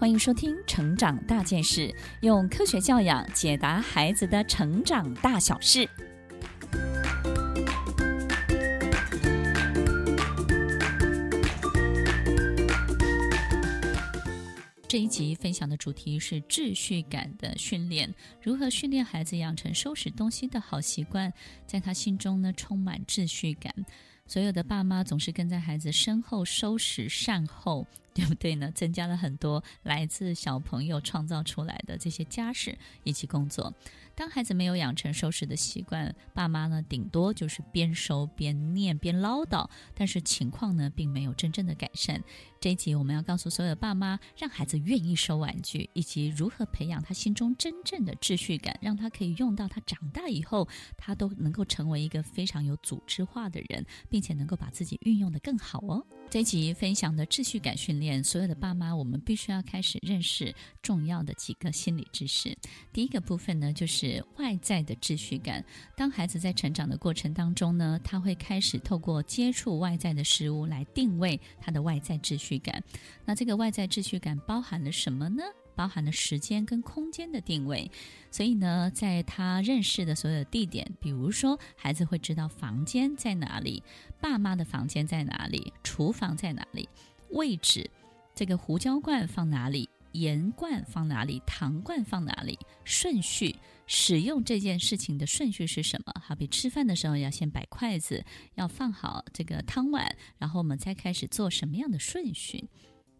欢迎收听《成长大件事》，用科学教养解答孩子的成长大小事。这一集分享的主题是秩序感的训练，如何训练孩子养成收拾东西的好习惯，在他心中呢充满秩序感。所有的爸妈总是跟在孩子身后收拾善后，对不对呢？增加了很多来自小朋友创造出来的这些家事以及工作。当孩子没有养成收拾的习惯，爸妈呢顶多就是边收边念边唠叨，但是情况呢并没有真正的改善。这一集我们要告诉所有的爸妈，让孩子愿意收玩具，以及如何培养他心中真正的秩序感，让他可以用到他长大以后，他都能够成为一个非常有组织化的人，并且能够把自己运用得更好哦。这集分享的秩序感训练，所有的爸妈，我们必须要开始认识重要的几个心理知识。第一个部分呢，就是外在的秩序感。当孩子在成长的过程当中呢，他会开始透过接触外在的事物来定位他的外在。秩序感，那这个外在秩序感包含了什么呢？包含了时间跟空间的定位。所以呢，在他认识的所有地点，比如说，孩子会知道房间在哪里，爸妈的房间在哪里，厨房在哪里，位置，这个胡椒罐放哪里，盐罐放哪里，糖罐放哪里，顺序。使用这件事情的顺序是什么？好比吃饭的时候要先摆筷子，要放好这个汤碗，然后我们再开始做什么样的顺序？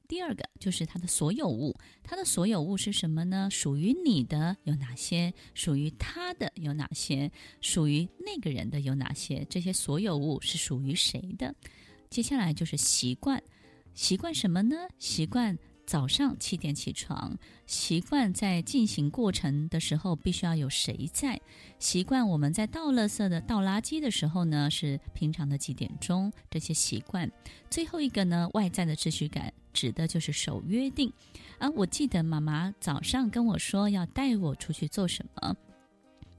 第二个就是它的所有物，它的所有物是什么呢？属于你的有哪些？属于他的有哪些？属于那个人的有哪些？这些所有物是属于谁的？接下来就是习惯，习惯什么呢？习惯。早上七点起床，习惯在进行过程的时候必须要有谁在？习惯我们在倒垃圾的倒垃圾的时候呢，是平常的几点钟？这些习惯。最后一个呢，外在的秩序感指的就是守约定。啊，我记得妈妈早上跟我说要带我出去做什么。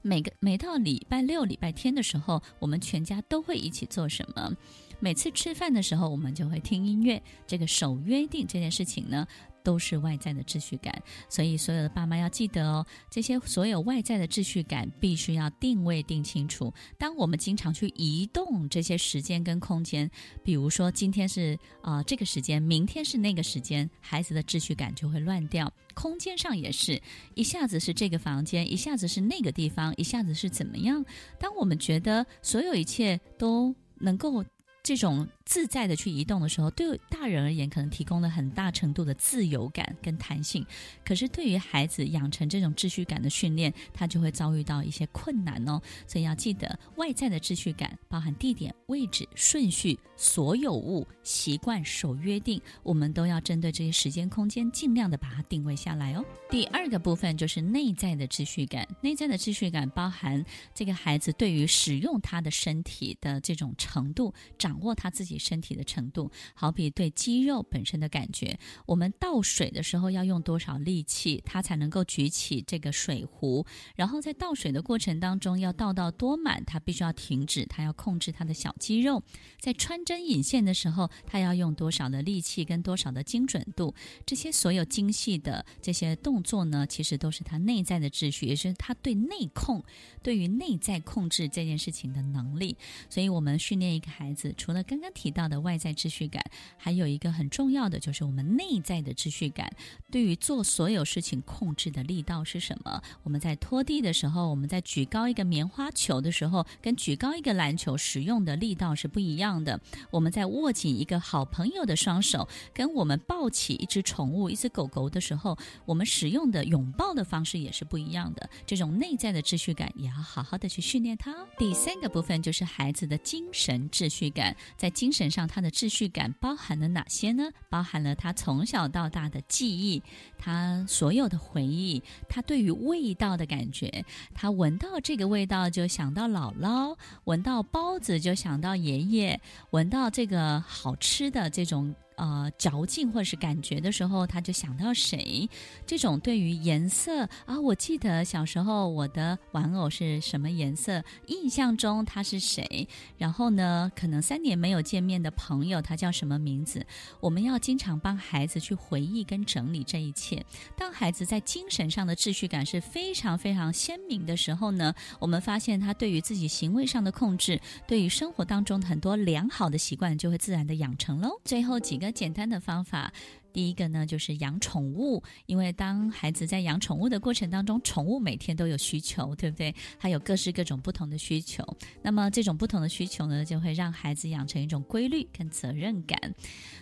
每个每到礼拜六、礼拜天的时候，我们全家都会一起做什么？每次吃饭的时候，我们就会听音乐。这个守约定这件事情呢，都是外在的秩序感。所以，所有的爸妈要记得哦，这些所有外在的秩序感必须要定位定清楚。当我们经常去移动这些时间跟空间，比如说今天是啊、这个时间，明天是那个时间，孩子的秩序感就会乱掉。空间上也是一下子是这个房间，一下子是那个地方，一下子是怎么样？当我们觉得所有一切都能够。这种自在的去移动的时候，对大人而言可能提供了很大程度的自由感跟弹性。可是对于孩子养成这种秩序感的训练，他就会遭遇到一些困难哦。所以要记得，外在的秩序感包含地点、位置、顺序、所有物、习惯、守约定，我们都要针对这些时间空间，尽量的把它定位下来哦。第二个部分就是内在的秩序感。内在的秩序感包含这个孩子对于使用他的身体的这种程度长。掌握他自己身体的程度，好比对肌肉本身的感觉。我们倒水的时候要用多少力气，他才能够举起这个水壶？然后在倒水的过程当中，要倒到多满，他必须要停止，他要控制他的小肌肉。在穿针引线的时候，他要用多少的力气跟多少的精准度？这些所有精细的这些动作呢，其实都是他内在的秩序，也是他对内控、对于内在控制这件事情的能力。所以，我们训练一个孩子。除了刚刚提到的外在秩序感，还有一个很重要的就是我们内在的秩序感。对于做所有事情控制的力道是什么？我们在拖地的时候，我们在举高一个棉花球的时候，跟举高一个篮球使用的力道是不一样的。我们在握紧一个好朋友的双手，跟我们抱起一只宠物、一只狗狗的时候，我们使用的拥抱的方式也是不一样的。这种内在的秩序感也要好好的去训练它哦。第三个部分就是孩子的精神秩序感。在精神上，他的秩序感包含了哪些呢？包含了他从小到大的记忆，他所有的回忆，他对于味道的感觉，他闻到这个味道就想到姥姥，闻到包子就想到爷爷，闻到这个好吃的这种。呃嚼劲或者是感觉的时候，他就想到谁。这种对于颜色啊，我记得小时候我的玩偶是什么颜色，印象中他是谁。然后呢，可能三年没有见面的朋友，他叫什么名字？我们要经常帮孩子去回忆跟整理这一切。当孩子在精神上的秩序感是非常非常鲜明的时候呢，我们发现他对于自己行为上的控制，对于生活当中很多良好的习惯，就会自然的养成喽。最后几个简单的方法。第一个呢，就是养宠物，因为当孩子在养宠物的过程当中，宠物每天都有需求，对不对？还有各式各种不同的需求。那么这种不同的需求呢，就会让孩子养成一种规律跟责任感。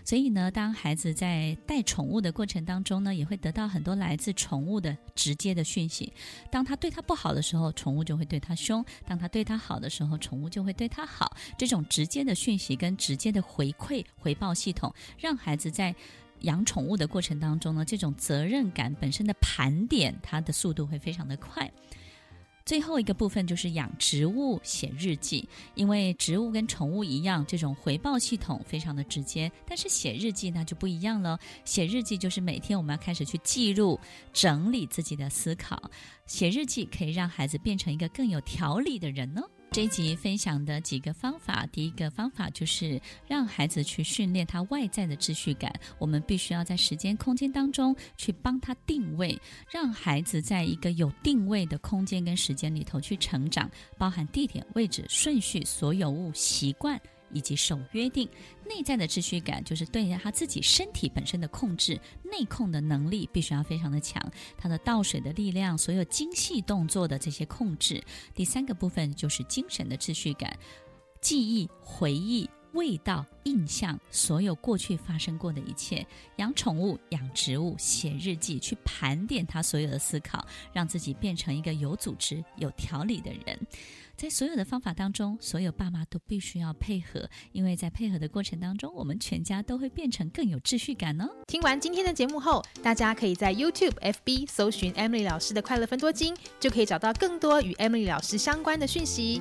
所以呢，当孩子在带宠物的过程当中呢，也会得到很多来自宠物的直接的讯息。当他对他不好的时候，宠物就会对他凶；当他对他好的时候，宠物就会对他好。这种直接的讯息跟直接的回馈回报系统，让孩子在养宠物的过程当中呢，这种责任感本身的盘点，它的速度会非常的快。最后一个部分就是养植物写日记，因为植物跟宠物一样，这种回报系统非常的直接。但是写日记那就不一样了，写日记就是每天我们要开始去记录、整理自己的思考。写日记可以让孩子变成一个更有条理的人呢。这一集分享的几个方法，第一个方法就是让孩子去训练他外在的秩序感。我们必须要在时间空间当中去帮他定位，让孩子在一个有定位的空间跟时间里头去成长，包含地点、位置、顺序、所有物、习惯。以及守约定，内在的秩序感就是对他自己身体本身的控制，内控的能力必须要非常的强。他的倒水的力量，所有精细动作的这些控制。第三个部分就是精神的秩序感，记忆、回忆、味道、印象，所有过去发生过的一切。养宠物、养植物、写日记，去盘点他所有的思考，让自己变成一个有组织、有条理的人。在所有的方法当中，所有爸妈都必须要配合，因为在配合的过程当中，我们全家都会变成更有秩序感哦。听完今天的节目后，大家可以在 YouTube、FB 搜寻 Emily 老师的快乐分多金，就可以找到更多与 Emily 老师相关的讯息。